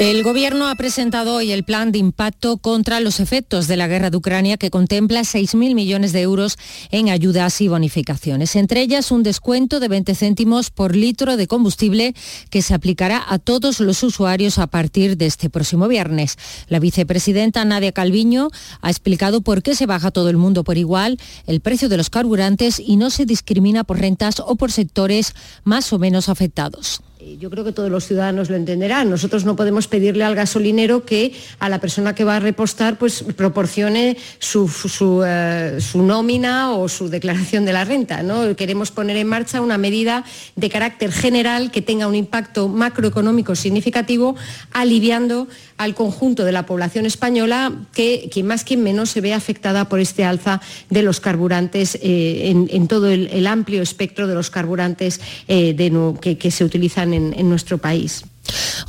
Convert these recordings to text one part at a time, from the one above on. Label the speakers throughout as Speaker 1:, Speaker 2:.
Speaker 1: El Gobierno ha presentado hoy el plan de impacto contra los efectos de la guerra de Ucrania que contempla 6.000 millones de euros en ayudas y bonificaciones. Entre ellas, un descuento de 20 céntimos por litro de combustible que se aplicará a todos los usuarios a partir de este próximo viernes. La vicepresidenta Nadia Calviño ha explicado por qué se baja todo el mundo por igual el precio de los carburantes y no se discrimina por rentas o por sectores más o menos afectados.
Speaker 2: Yo creo que todos los ciudadanos lo entenderán. Nosotros no podemos pedirle al gasolinero que a la persona que va a repostar pues, proporcione su, eh, nómina o su declaración de la renta. ¿no? Queremos poner en marcha una medida de carácter general que tenga un impacto macroeconómico significativo, aliviando al conjunto de la población española que quien más quien menos se ve afectada por este alza de los carburantes eh, en, todo el, amplio espectro de los carburantes eh, que, se utilizan en nuestro país.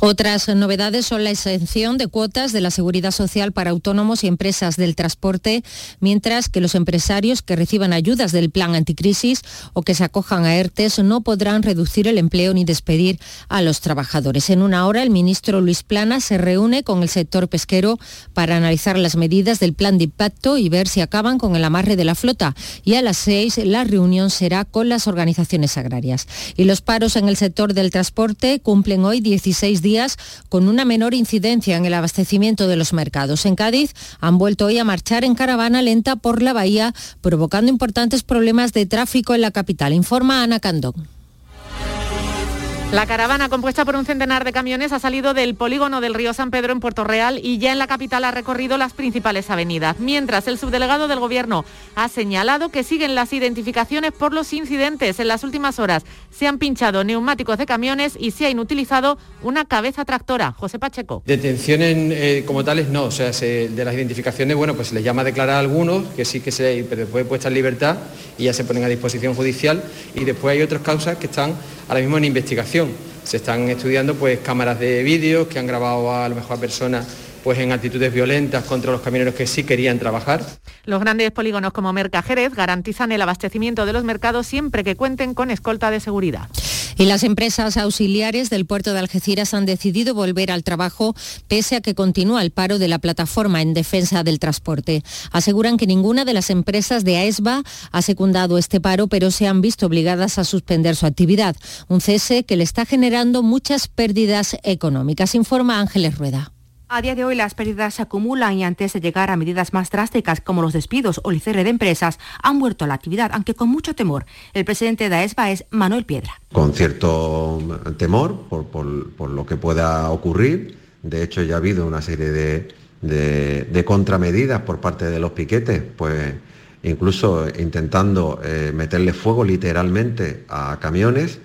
Speaker 1: Otras novedades son la exención de cuotas de la seguridad social para autónomos y empresas del transporte, mientras que los empresarios que reciban ayudas del plan anticrisis o que se acojan a ERTES no podrán reducir el empleo ni despedir a los trabajadores. En una hora, el ministro Luis Plana se reúne con el sector pesquero para analizar las medidas del plan de impacto y ver si acaban con el amarre de la flota. Y a las seis, la reunión será con las organizaciones agrarias. Y los paros en el sector del transporte cumplen hoy 10 16 días con una menor incidencia en el abastecimiento de los mercados. En Cádiz han vuelto hoy a marchar en caravana lenta por la bahía, provocando importantes problemas de tráfico en la capital, informa Ana Candón.
Speaker 3: La caravana, compuesta por un centenar de camiones, ha salido del polígono del río San Pedro en Puerto Real y ya en la capital ha recorrido las principales avenidas. Mientras, el subdelegado del Gobierno ha señalado que siguen las identificaciones por los incidentes. En las últimas horas se han pinchado neumáticos de camiones y se ha inutilizado una cabeza tractora. José Pacheco.
Speaker 4: Detenciones eh, como tales no, o sea, de las identificaciones, bueno, pues se les llama a declarar a algunos, que sí que se, pero después puesta en libertad y ya se ponen a disposición judicial y después hay otras causas que están ahora mismo en investigación. Se están estudiando pues cámaras de vídeo que han grabado a, lo mejor a personas pues en actitudes violentas contra los camioneros que sí querían trabajar.
Speaker 3: Los grandes polígonos como Mercajerez garantizan el abastecimiento de los mercados siempre que cuenten con escolta de seguridad.
Speaker 1: Y las empresas auxiliares del puerto de Algeciras han decidido volver al trabajo pese a que continúa el paro de la plataforma en defensa del transporte. Aseguran que ninguna de las empresas de AESBA ha secundado este paro, pero se han visto obligadas a suspender su actividad. Un cese que le está generando muchas pérdidas económicas, informa Ángeles Rueda.
Speaker 5: A día de hoy las pérdidas se acumulan y antes de llegar a medidas más drásticas como los despidos o el cierre de empresas, han vuelto a la actividad, aunque con mucho temor. El presidente de AESBA es Manuel Piedra.
Speaker 6: Con cierto temor por, lo que pueda ocurrir. De hecho, ya ha habido una serie de, contramedidas por parte de los piquetes, pues incluso intentando eh, meterle fuego literalmente a camiones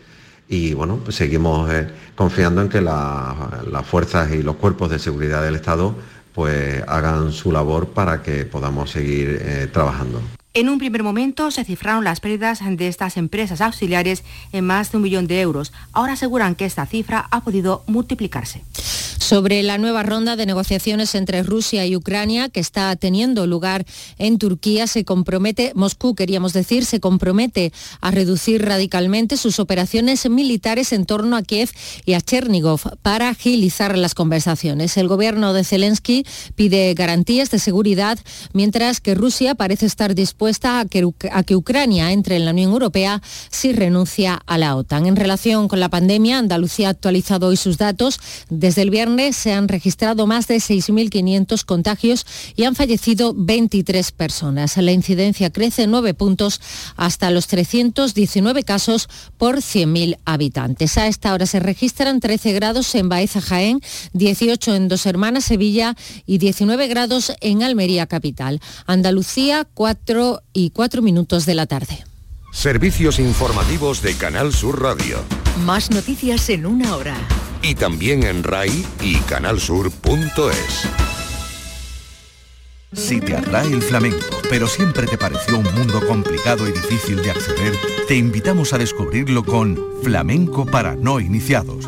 Speaker 6: y bueno, pues seguimos eh, confiando en que las fuerzas y los cuerpos de seguridad del Estado pues hagan su labor para que podamos seguir eh, trabajando.
Speaker 5: En un primer momento se cifraron las pérdidas de estas empresas auxiliares en más de un millón de euros. Ahora aseguran que esta cifra ha podido multiplicarse.
Speaker 1: Sobre la nueva ronda de negociaciones entre Rusia y Ucrania que está teniendo lugar en Turquía, se compromete, Moscú queríamos decir, se compromete a reducir radicalmente sus operaciones militares en torno a Kiev y a Chernigov para agilizar las conversaciones. El gobierno de Zelensky pide garantías de seguridad, mientras que Rusia parece estar dispuesta a que, Ucrania entre en la Unión Europea si renuncia a la OTAN. En relación con la pandemia, Andalucía ha actualizado hoy sus datos. Desde el viernes se han registrado más de 6.500 contagios y han fallecido 23 personas. La incidencia crece 9 puntos hasta los 319 casos por 100.000 habitantes. A esta hora se registran 13 grados en Baeza Jaén, 18 en Dos Hermanas Sevilla y 19 grados en Almería capital. Andalucía 4 y 4 minutos de la tarde.
Speaker 7: Servicios informativos de Canal Sur Radio.
Speaker 8: Más noticias en una hora.
Speaker 7: Y también en RAI y canalsur.es.
Speaker 9: Si te atrae el flamenco, pero siempre te pareció un mundo complicado y difícil de acceder, te invitamos a descubrirlo con Flamenco para no iniciados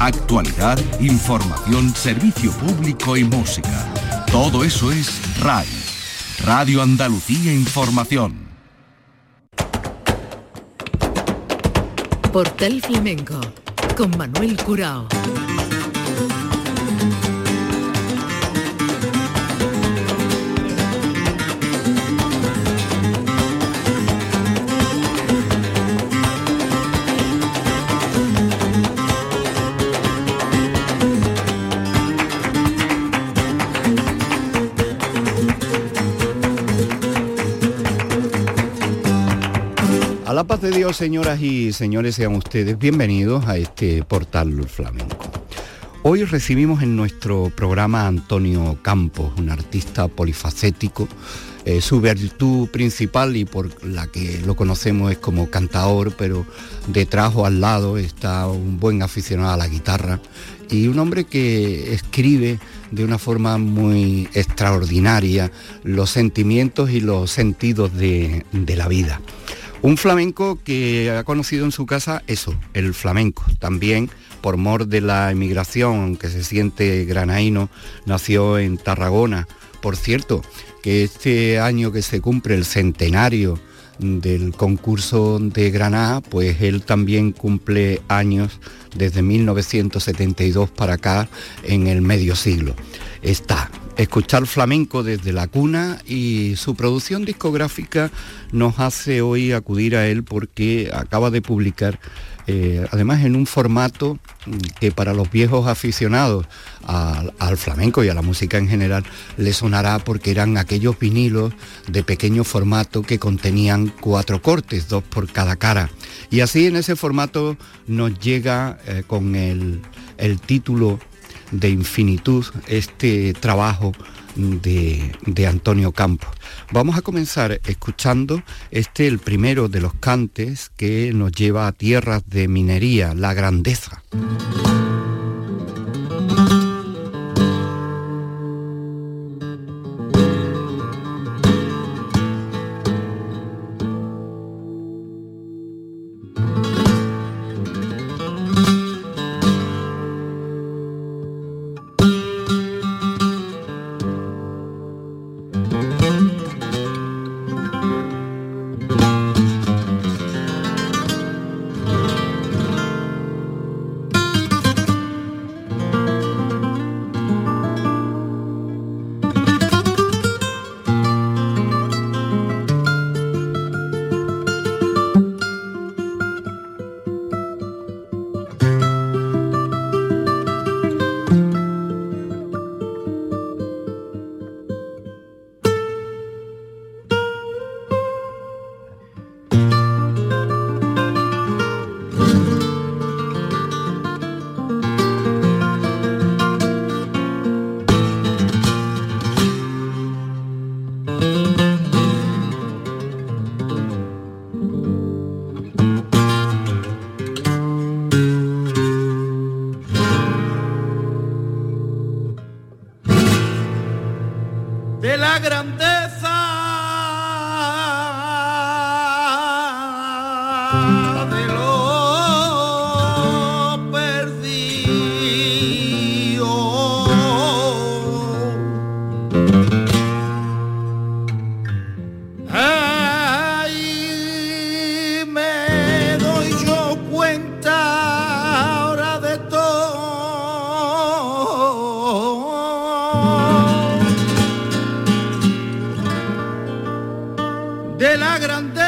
Speaker 9: Actualidad, información, servicio público y música. Todo eso es RAI. Radio Andalucía Información.
Speaker 8: Portal Flamenco con Manuel Curao.
Speaker 10: Dios, señoras y señores, sean ustedes bienvenidos a este portal flamenco. Hoy recibimos en nuestro programa Antonio Campos, un artista polifacético. Eh, su virtud principal y por la que lo conocemos es como cantador, pero detrás o al lado está un buen aficionado a la guitarra y un hombre que escribe de una forma muy extraordinaria los sentimientos y los sentidos de la vida. Un flamenco que ha conocido en su casa eso, el flamenco. También por mor de la emigración, aunque se siente granaíno, nació en Tarragona. Por cierto, que este año que se cumple el centenario del concurso de Granada, pues él también cumple años desde 1972 para acá en el medio siglo. Está escuchar flamenco desde la cuna y su producción discográfica nos hace hoy acudir a él porque acaba de publicar eh, además en un formato que para los viejos aficionados al, flamenco y a la música en general le sonará porque eran aquellos vinilos de pequeño formato que contenían cuatro cortes, dos por cada cara. Y así en ese formato nos llega eh, con el título de infinitud este trabajo de, de, Antonio Campos. Vamos a comenzar escuchando este, el primero de los cantes que nos lleva a tierras de minería, la grandeza.
Speaker 11: de la grandeza.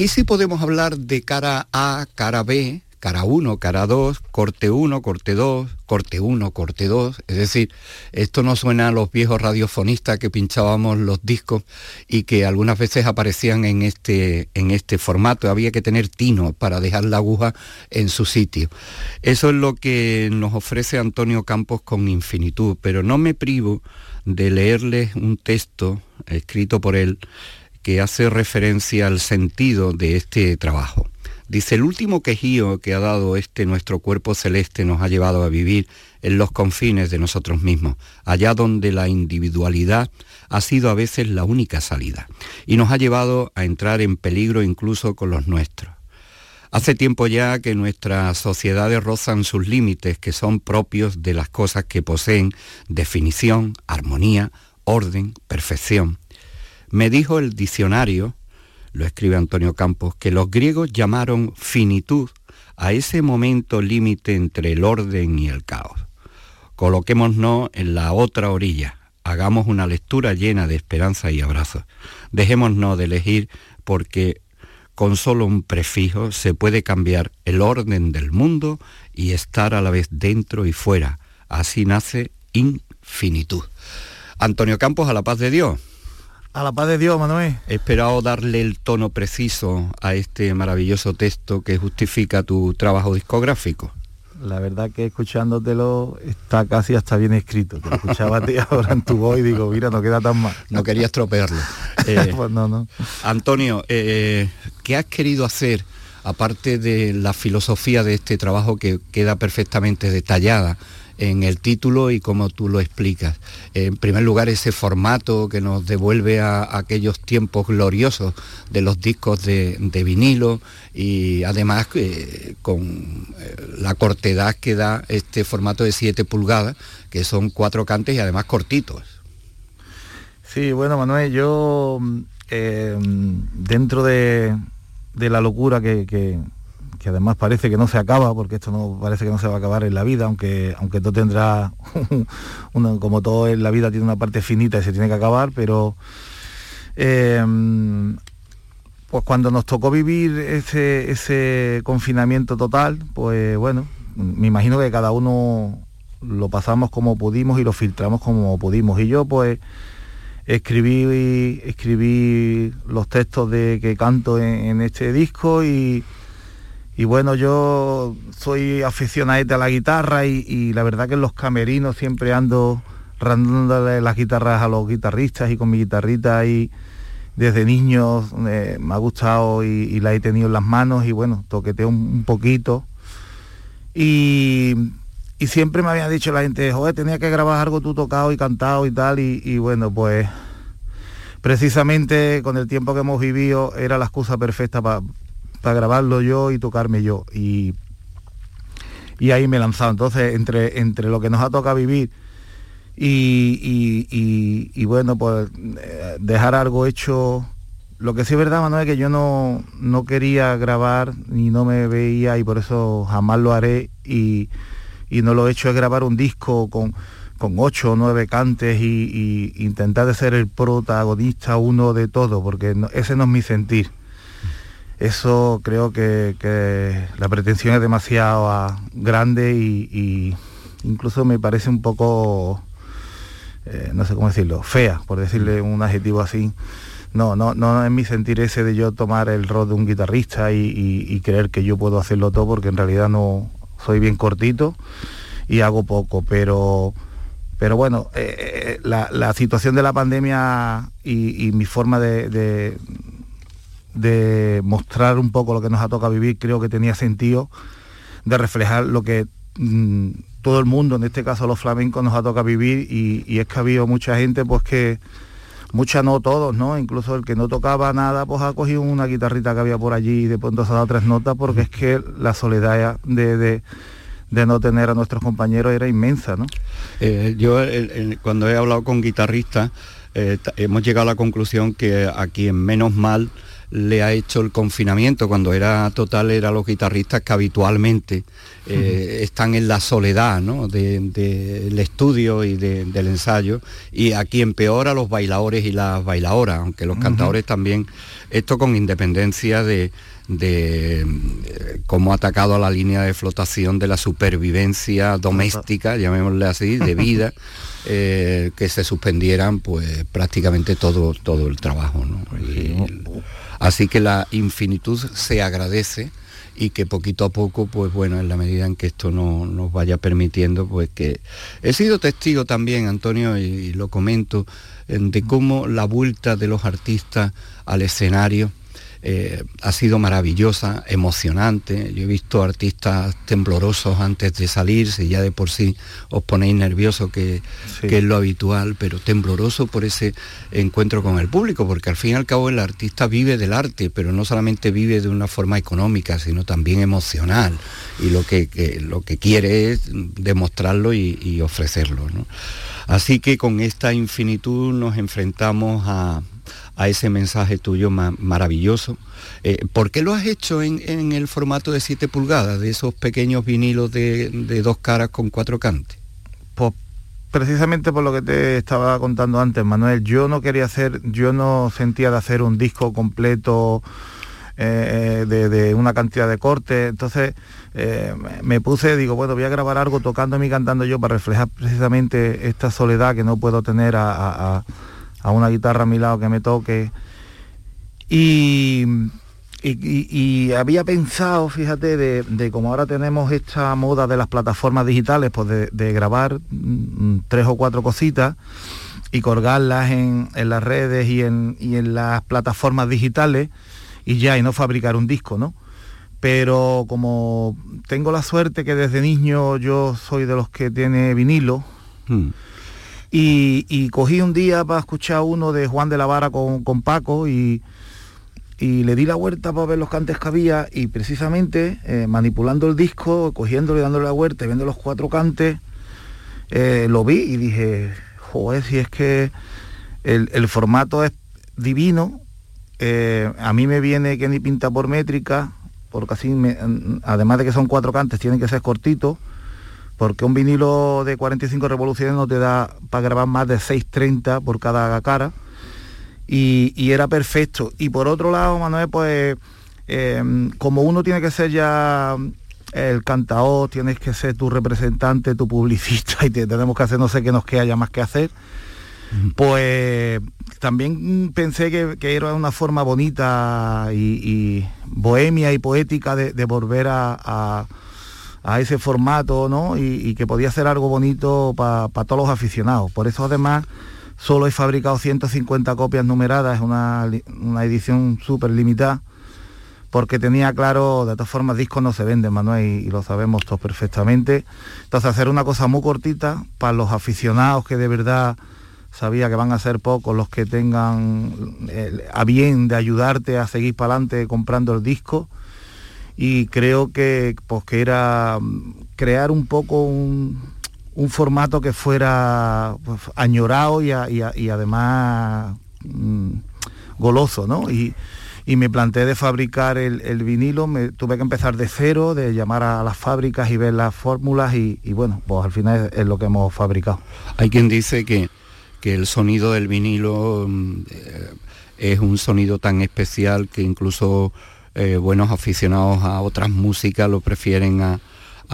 Speaker 10: Aquí sí podemos hablar de cara A, cara B, cara 1, cara 2, corte 1, corte 2, corte 1, corte 2. Es decir, esto no suena a los viejos radiofonistas que pinchábamos los discos y que algunas veces aparecían en este, en este formato. Había que tener tino para dejar la aguja en su sitio. Eso es lo que nos ofrece Antonio Campos con infinitud, pero no me privo de leerles un texto escrito por él que hace referencia al sentido de este trabajo. Dice, el último quejío que ha dado este nuestro cuerpo celeste nos ha llevado a vivir en los confines de nosotros mismos, allá donde la individualidad ha sido a veces la única salida, y nos ha llevado a entrar en peligro incluso con los nuestros. Hace tiempo ya que nuestras sociedades rozan sus límites que son propios de las cosas que poseen definición, armonía, orden, perfección. Me dijo el diccionario, lo escribe Antonio Campos, que los griegos llamaron finitud a ese momento límite entre el orden y el caos. Coloquémonos en la otra orilla, hagamos una lectura llena de esperanza y abrazos. Dejémonos de elegir porque con solo un prefijo se puede cambiar el orden del mundo y estar a la vez dentro y fuera. Así nace infinitud. Antonio Campos, a la paz de Dios.
Speaker 12: A la paz de Dios, Manuel.
Speaker 10: He esperado darle el tono preciso a este maravilloso texto que justifica tu trabajo discográfico.
Speaker 12: La verdad que escuchándotelo está casi hasta bien escrito. Te escuchaba a ti ahora en tu voz y digo, mira, no queda tan mal.
Speaker 10: No quería estropearlo. Eh,
Speaker 12: pues no, no.
Speaker 10: Antonio, eh, ¿qué has querido hacer, aparte de la filosofía de este trabajo que queda perfectamente detallada en el título y como tú lo explicas? En primer lugar, ese formato que nos devuelve a, aquellos tiempos gloriosos de los discos de, vinilo y además eh, con la cortedad que da este formato de 7 pulgadas, que son cuatro cantes y además cortitos.
Speaker 12: Sí, bueno, Manuel, yo eh, dentro de, de, la locura que, que, además parece que no se acaba, porque esto no parece que no se va a acabar en la vida, aunque, aunque todo tendrá, como todo en la vida tiene una parte finita y se tiene que acabar, pero eh, pues cuando nos tocó vivir ese, ese confinamiento total, pues bueno, me imagino que cada uno lo pasamos como pudimos y lo filtramos como pudimos. Y yo pues escribí, escribí los textos de que canto en este disco y, y, bueno, yo soy aficionado a la guitarra y, la verdad que en los camerinos siempre ando randándole las guitarras a los guitarristas y con mi guitarrita y desde niño eh, me ha gustado y, la he tenido en las manos y bueno, toqueteo un, un poquito. Y, y, siempre me había dicho la gente, joder, tenía que grabar algo tú tocado y cantado y tal, y, y, bueno, pues precisamente con el tiempo que hemos vivido era la excusa perfecta para pa grabarlo yo y tocarme yo. Y, y ahí me he lanzado. Entonces, entre, entre lo que nos ha tocado vivir y, y, y, bueno, pues eh, dejar algo hecho. Lo que sí es verdad, Manuel, es que yo no, no quería grabar ni no me veía y por eso jamás lo haré y, no lo he hecho es grabar un disco con, con ocho o nueve cantes y, intentar de ser el protagonista uno de todo, porque ese no es mi sentir. Eso creo que, que la pretensión es demasiado ah, grande y, y incluso me parece un poco eh, no sé cómo decirlo, fea, por decirle un adjetivo así. No, no, no es mi sentir ese de yo tomar el rol de un guitarrista y, y, y, creer que yo puedo hacerlo todo, porque en realidad no soy bien cortito y hago poco, pero pero bueno, eh, eh, la, situación de la pandemia y, mi forma de, de, mostrar un poco lo que nos ha tocado vivir creo que tenía sentido de reflejar lo que mm, todo el mundo, en este caso los flamencos, nos ha tocado vivir y, es que ha habido mucha gente pues que, mucha no todos, ¿no? Incluso el que no tocaba nada, pues ha cogido una guitarrita que había por allí y de pronto se ha dado tres notas porque es que la soledad de de no tener a nuestros compañeros era inmensa, ¿no?
Speaker 10: Eh, yo cuando he hablado con guitarristas eh, hemos llegado a la conclusión que a quien menos mal le ha hecho el confinamiento cuando era total era los guitarristas que habitualmente eh, están en la soledad ¿no? del estudio y del ensayo y a quien peor a los bailadores y las bailadoras aunque los cantadores también esto con independencia de, de eh, cómo ha atacado a la línea de flotación de la supervivencia doméstica, llamémosle así, de vida, eh, que se suspendieran pues prácticamente todo, todo el trabajo. Así que la infinitud se agradece y que poquito a poco, pues bueno, en la medida en que esto no, nos vaya permitiendo, pues que he sido testigo también, Antonio, y lo comento, de cómo la vuelta de los artistas al escenario eh, ha sido maravillosa, emocionante. Yo he visto artistas temblorosos antes de salir, si ya de por sí os ponéis nervioso, que, es lo habitual, pero tembloroso por ese encuentro con el público, porque al fin y al cabo el artista vive del arte, pero no solamente vive de una forma económica, sino también emocional. Y lo que, lo que quiere es demostrarlo y, ofrecerlo. Así que con esta infinitud nos enfrentamos a, a ese mensaje tuyo maravilloso. Eh, ¿Por qué lo has hecho en, el formato de 7 pulgadas, de esos pequeños vinilos de, dos caras con cuatro cantes?
Speaker 12: Pues precisamente por lo que te estaba contando antes, Manuel. Yo no quería hacer, yo no sentía de hacer un disco completo eh, de, una cantidad de cortes. Entonces eh, me puse, digo, bueno, voy a grabar algo tocándome y cantando yo para reflejar precisamente esta soledad que no puedo tener a una guitarra a mi lado que me toque. Y, había pensado, fíjate, de, como ahora tenemos esta moda de las plataformas digitales, pues de, grabar mm, tres o cuatro cositas y colgarlas en, las redes y en, y en, las plataformas digitales y ya, y no fabricar un disco, ¿no? Pero como tengo la suerte que desde niño yo soy de los que tiene vinilo, hmm. Y, cogí un día para escuchar uno de Juan de la Vara con, Paco y, le di la vuelta para ver los cantes que había y precisamente eh, manipulando el disco, cogiéndole, dándole la vuelta y viendo los cuatro cantes, eh, lo vi y dije, joder, si es que el, formato es divino, eh, a mí me viene que ni pinta por métrica, porque así, además de que son cuatro cantes, tienen que ser cortitos porque un vinilo de 45 revoluciones no te da para grabar más de 6.30 por cada cara y, era perfecto. Y por otro lado, Manuel, pues em, como uno tiene que ser ya el cantador, tienes que ser tu representante, tu publicista y tenemos que hacer no sé qué nos queda ya más que hacer, pues también pensé que, era una forma bonita y, bohemia y poética de, volver a a ese formato, ¿no? Y, que podía ser algo bonito para todos los aficionados. Por eso además solo he fabricado 150 copias numeradas, es una, edición súper limitada, porque tenía claro, de todas formas discos no se venden, Manuel, y, lo sabemos todos perfectamente. Entonces hacer una cosa muy cortita para los aficionados que de verdad sabía que van a ser pocos los que tengan a bien de ayudarte a seguir para adelante comprando el disco y creo que, pues, que era mm, crear un poco un, formato que fuera pues, añorado y, además mm, goloso, ¿no? Y, me planteé de fabricar el, vinilo, me tuve que empezar de cero, de llamar a las fábricas y ver las fórmulas y, bueno, pues al final es, lo que hemos fabricado.
Speaker 10: Hay quien dice que, que el sonido del vinilo mm, eh, es un sonido tan especial que incluso eh, buenos aficionados a otras músicas lo prefieren a,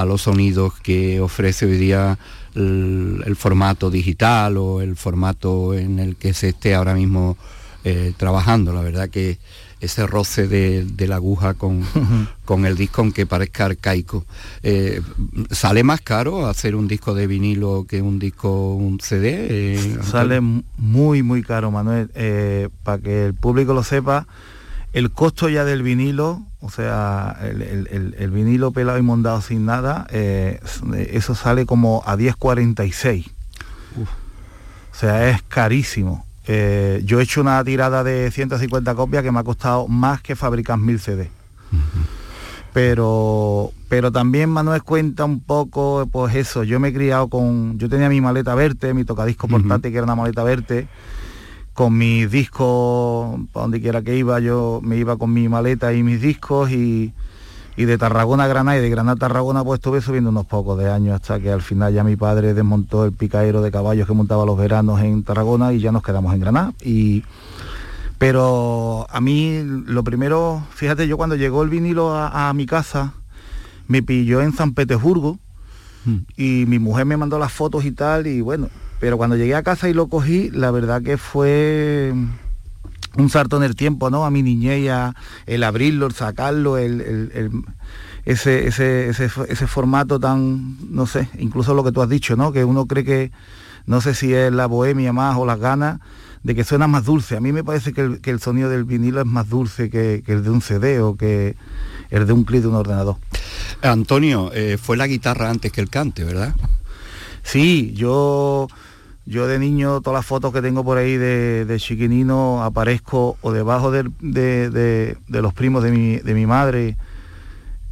Speaker 10: los sonidos que ofrece hoy día el, formato digital o el formato en el que se esté ahora mismo eh, trabajando. La verdad que ese roce de, la aguja con, con, el disco, aunque parezca arcaico. Eh, ¿Sale más caro hacer un disco de vinilo que un disco, un CD?
Speaker 12: Eh, Sale muy, muy caro, Manuel. para que el público lo sepa, el costo ya del vinilo, o sea, el, vinilo pelado y mondado sin nada, eso sale como a 10.46. O sea, es carísimo. Eh, yo he hecho una tirada de 150 copias que me ha costado más que fabricar mil CD. Pero, pero también Manuel cuenta un poco, pues eso, yo me he criado con, yo tenía mi maleta verte, mi tocadisco portátil que era una maleta verte, con mis discos, para donde quiera que iba, yo me iba con mi maleta y mis discos y, y de Tarragona a Granada y de Granada a Tarragona pues estuve subiendo unos pocos de años hasta que al final ya mi padre desmontó el picaero de caballos que montaba los veranos en Tarragona y ya nos quedamos en Granada y pero a mí lo primero fíjate yo cuando llegó el vinilo a, mi casa me pilló en San Petersburgo hmm. y mi mujer me mandó las fotos y tal y bueno pero cuando llegué a casa y lo cogí la verdad que fue un salto en el tiempo, ¿no? A mi niñez, el abrirlo, el sacarlo, el, ese, ese, ese, formato tan, no sé, incluso lo que tú has dicho, ¿no? Que uno cree que, no sé si es la bohemia más o las ganas, de que suena más dulce. A mí me parece que el, sonido del vinilo es más dulce que, el de un CD o que el de un clip de un ordenador.
Speaker 10: Antonio, eh, fue la guitarra antes que el cante, ¿verdad?
Speaker 12: Sí, yo yo de niño, todas las fotos que tengo por ahí de, chiquinino, aparezco o debajo de, los primos de mi, madre,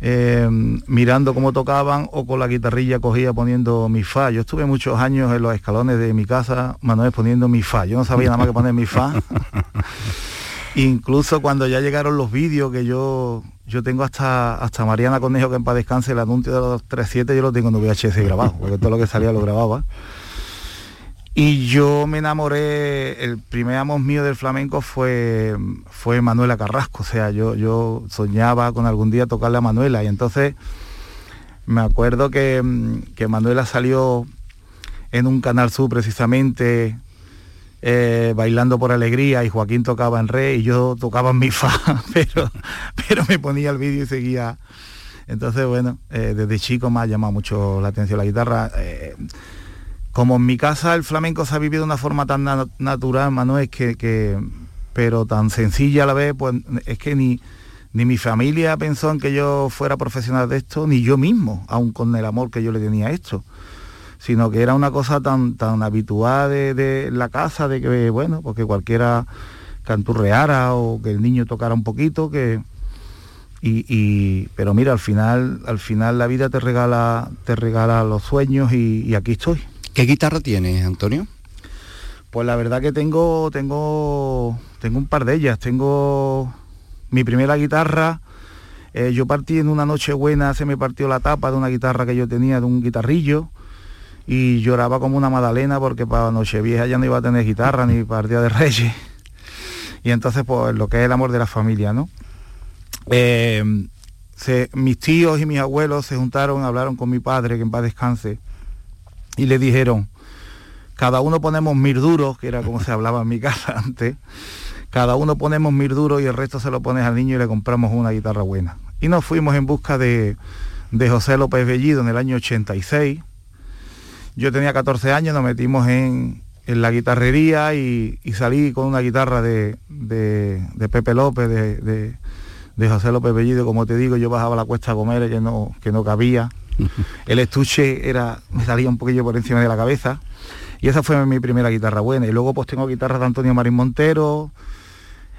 Speaker 12: eh, mirando cómo tocaban o con la guitarrilla cogía poniendo mi fa. Yo estuve muchos años en los escalones de mi casa, Manuel, poniendo mi fa. Yo no sabía nada más que poner mi fa. Incluso cuando ya llegaron los vídeos que yo yo tengo hasta hasta Mariana Conejo que en paz descanse el anuncio de los 37 yo lo tengo en VHS grabado, porque todo lo que salía lo grababa. Y yo me enamoré, el primer amor mío del flamenco fue, fue Manuela Carrasco, o sea, yo, yo soñaba con algún día tocarle a Manuela y entonces me acuerdo que, Manuela salió en un canal sur precisamente eh, bailando por alegría y Joaquín tocaba en re y yo tocaba en mi fa, pero, pero me ponía el vídeo y seguía. Entonces, bueno, eh, desde chico me ha llamado mucho la atención la guitarra. Eh, como en mi casa el flamenco se ha vivido de una forma tan natural, Manuel, que, que, pero tan sencilla a la vez, pues es que ni, ni mi familia pensó en que yo fuera profesional de esto, ni yo mismo, aun con el amor que yo le tenía a esto, sino que era una cosa tan, tan habitual de, la casa, de que, bueno, porque cualquiera canturreara o que el niño tocara un poquito, que... Y, pero mira, al final, al final la vida te regala, te regala los sueños y aquí estoy.
Speaker 10: ¿Qué guitarra tienes, Antonio?
Speaker 12: Pues la verdad que tengo, tengo, tengo un par de ellas. Tengo mi primera guitarra. Eh, yo partí en una noche buena, se me partió la tapa de una guitarra que yo tenía, de un guitarrillo, y lloraba como una magdalena porque para Nochevieja ya no iba a tener guitarra ni para Día de Reyes. Y entonces, pues lo que es el amor de la familia, ¿no? Eh, mis tíos y mis abuelos se juntaron, hablaron con mi padre, que en paz descanse, y le dijeron, cada uno ponemos mil duros, que era como se hablaba en mi casa antes, cada uno ponemos mil duros y el resto se lo pones al niño y le compramos una guitarra buena. Y nos fuimos en busca de, José López Bellido en el año 86. Yo tenía 14 años, nos metimos en, la guitarrería y, salí con una guitarra de, Pepe López, de, José López Bellido, como te digo, yo bajaba la cuesta a comer que no, que no cabía el estuche era, me salía un poquillo por encima de la cabeza. Y esa fue mi primera guitarra buena. Y luego pues tengo guitarras de Antonio Marín Montero,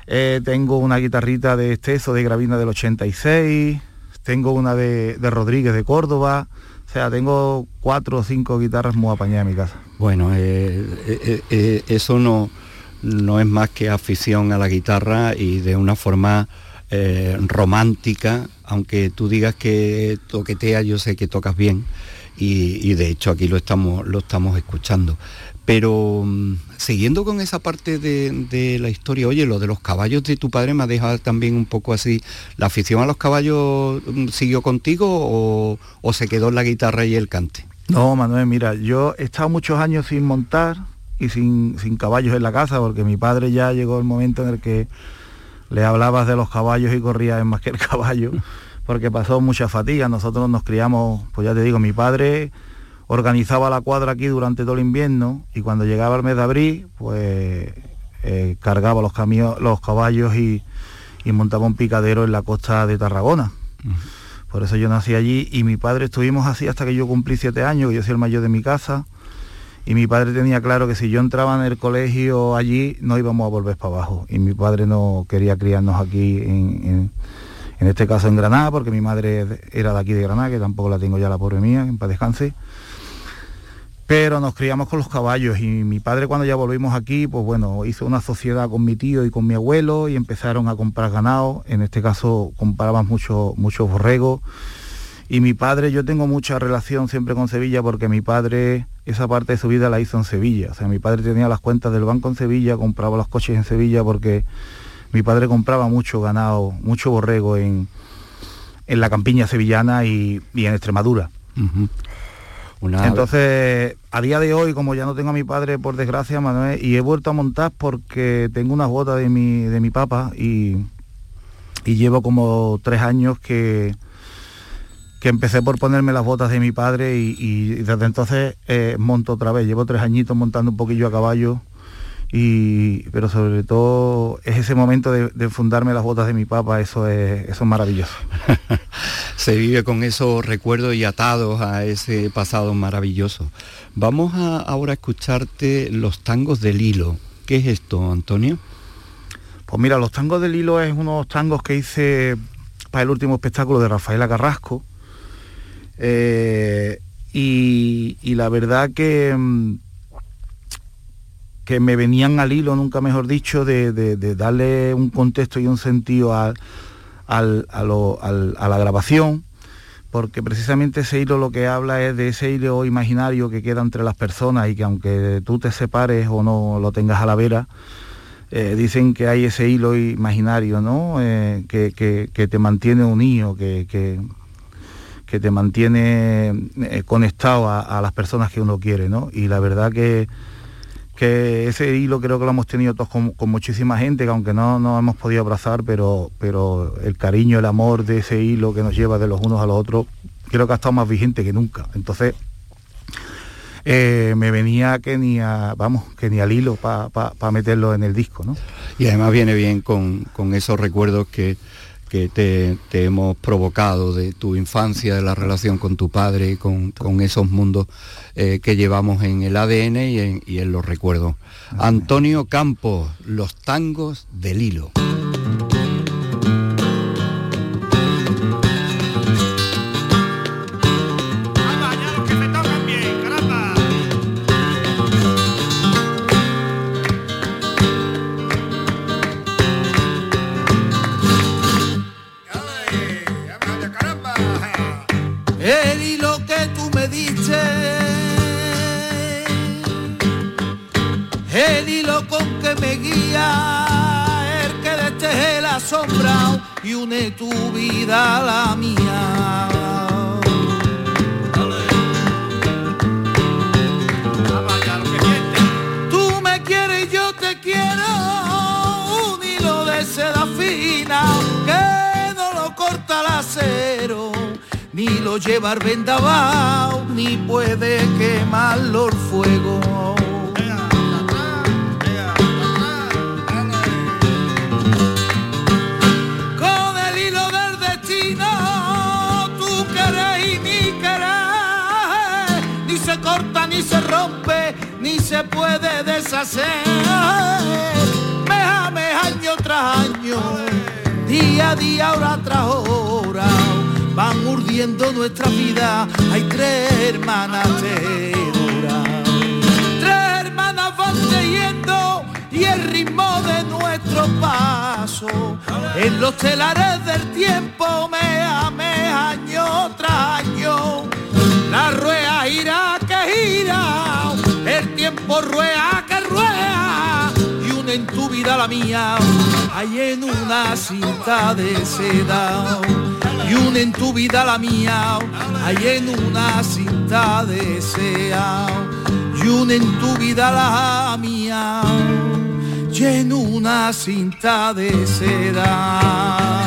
Speaker 12: eh, tengo una guitarrita de Esteso de Gravina del 86, tengo una de, Rodríguez de Córdoba. O sea, tengo cuatro o cinco guitarras muy apañadas en mi casa.
Speaker 10: Bueno, eh, eh, eso no, no es más que afición a la guitarra y de una forma romántica aunque tú digas que toquetea, yo sé que tocas bien y, de hecho aquí lo estamos, lo estamos escuchando. Pero mm, siguiendo con esa parte de, la historia, oye, lo de los caballos de tu padre me ha dejado también un poco así. ¿La afición a los caballos mm, siguió contigo o, o se quedó en la guitarra y el cante?
Speaker 12: No, Manuel, mira, yo he estado muchos años sin montar, y sin, sin caballos en la casa, porque mi padre ya llegó el momento en el que le hablabas de los caballos y corría más que el caballo, porque pasó mucha fatiga. Nosotros nos criamos, pues ya te digo, mi padre organizaba la cuadra aquí durante todo el invierno y cuando llegaba el mes de abril, pues eh, cargaba los, los caballos y, montaba un picadero en la costa de Tarragona. Por eso yo nací allí y mi padre estuvimos así hasta que yo cumplí siete años, que yo soy el mayor de mi casa. Y mi padre tenía claro que si yo entraba en el colegio allí no íbamos a volver para abajo. Y mi padre no quería criarnos aquí en, en este caso en Granada, porque mi madre era de aquí de Granada, que tampoco la tengo ya la pobre mía, en paz descanse. Pero nos criamos con los caballos y mi padre cuando ya volvimos aquí, pues bueno, hizo una sociedad con mi tío y con mi abuelo y empezaron a comprar ganado, en este caso compraban muchos mucho borregos y mi padre, yo tengo mucha relación siempre con Sevilla porque mi padre esa parte de su vida la hizo en Sevilla, o sea, mi padre tenía las cuentas del banco en Sevilla, compraba los coches en Sevilla porque mi padre compraba mucho ganado, mucho borrego en, en la campiña sevillana y, en Extremadura. Entonces, a día de hoy, como ya no tengo a mi padre, por desgracia, Manuel, y he vuelto a montar porque tengo unas botas de mi, de mi papá y, y llevo como tres años que, que empecé por ponerme las botas de mi padre y, desde entonces eh, monto otra vez. Llevo tres añitos montando un poquillo a caballo pero sobre todo es ese momento de, fundarme las botas de mi papá, eso es, eso es maravilloso.
Speaker 10: Se vive con esos recuerdos y atados a ese pasado maravilloso. Vamos a ahora a escucharte los tangos del hilo. ¿Qué es esto, Antonio?
Speaker 12: Pues mira, los tangos del hilo es unos tangos que hice para el último espectáculo de Rafaela Carrasco. Eh, y, la verdad que mm, que me venían al hilo, nunca mejor dicho, de, darle un contexto y un sentido a, la grabación, porque precisamente ese hilo lo que habla es de ese hilo imaginario que queda entre las personas y que aunque tú te separes o no lo tengas a la vera, eh, dicen que hay ese hilo imaginario, ¿no? Eh, que, te mantiene unido, que, que, te mantiene eh, conectado a, las personas que uno quiere, ¿no? Y la verdad que que ese hilo creo que lo hemos tenido todos con, muchísima gente, que aunque no nos hemos podido abrazar, pero, pero el cariño, el amor de ese hilo que nos lleva de los unos a los otros, creo que ha estado más vigente que nunca. Entonces, eh, me venía que ni a, vamos, que ni al hilo para meterlo en el disco, ¿no?
Speaker 10: Y además viene bien con, con esos recuerdos que que te, hemos provocado de tu infancia, de la relación con tu padre, con, con esos mundos eh, que llevamos en el ADN y en, y en los recuerdos. Antonio Campos, Los tangos del hilo.
Speaker 13: Y une tu vida a la mía. Tú me quieres y yo te quiero, un hilo de seda fina que no lo corta el acero, ni lo lleva al vendaval, ni puede quemarlo el fuego. Se rompe ni se puede deshacer. Mes año tras año, día a día, hora tras hora, van urdiendo nuestra vida. Hay tres hermanas tedoras. Tres hermanas van teniendo y el ritmo de nuestro paso en los telares del tiempo me ame año tras año la rueda irá el tiempo ruea que ruea y une en tu vida la mía, hay en una cinta de seda. Y une en tu vida la mía, hay en una cinta de seda. Y
Speaker 11: y unen tu vida la mía y en una cinta de seda.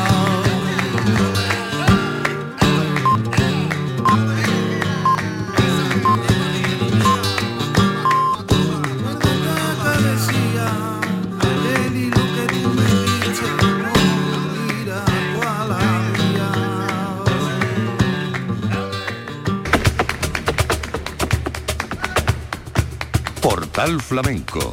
Speaker 7: Portal Flamenco.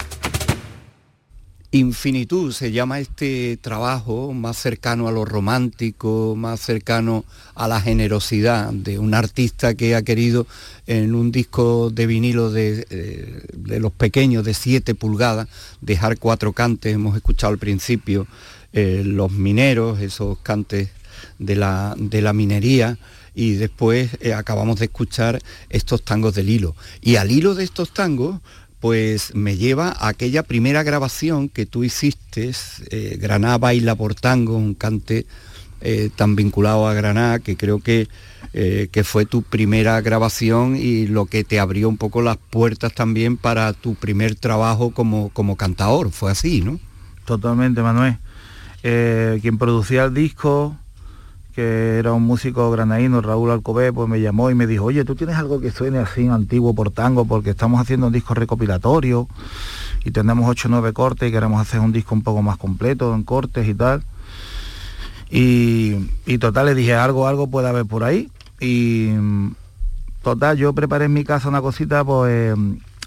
Speaker 10: Infinitud se llama este trabajo más cercano a lo romántico, más cercano a la generosidad de un artista que ha querido en un disco de vinilo de, eh, los pequeños de 7 pulgadas dejar cuatro cantes, hemos escuchado al principio eh, los mineros, esos cantes de la, de la minería, y después eh, acabamos de escuchar estos tangos del hilo. Y al hilo de estos tangos, pues me lleva a aquella primera grabación que tú hiciste, eh, Graná baila por tango, un cante eh, tan vinculado a Graná, que creo que, eh, que fue tu primera grabación y lo que te abrió un poco las puertas también para tu primer trabajo como, como cantador, fue así, ¿no?
Speaker 12: Totalmente, Manuel. quien producía el disco, que era un músico granadino, Raúl Alcobé, pues me llamó y me dijo, oye, ¿tú tienes algo que suene así antiguo por tango? Porque estamos haciendo un disco recopilatorio y tenemos 8 o 9 cortes y queremos hacer un disco un poco más completo en cortes y tal. Y, total, le dije, algo, algo puede haber por ahí. Y total, yo preparé en mi casa una cosita, pues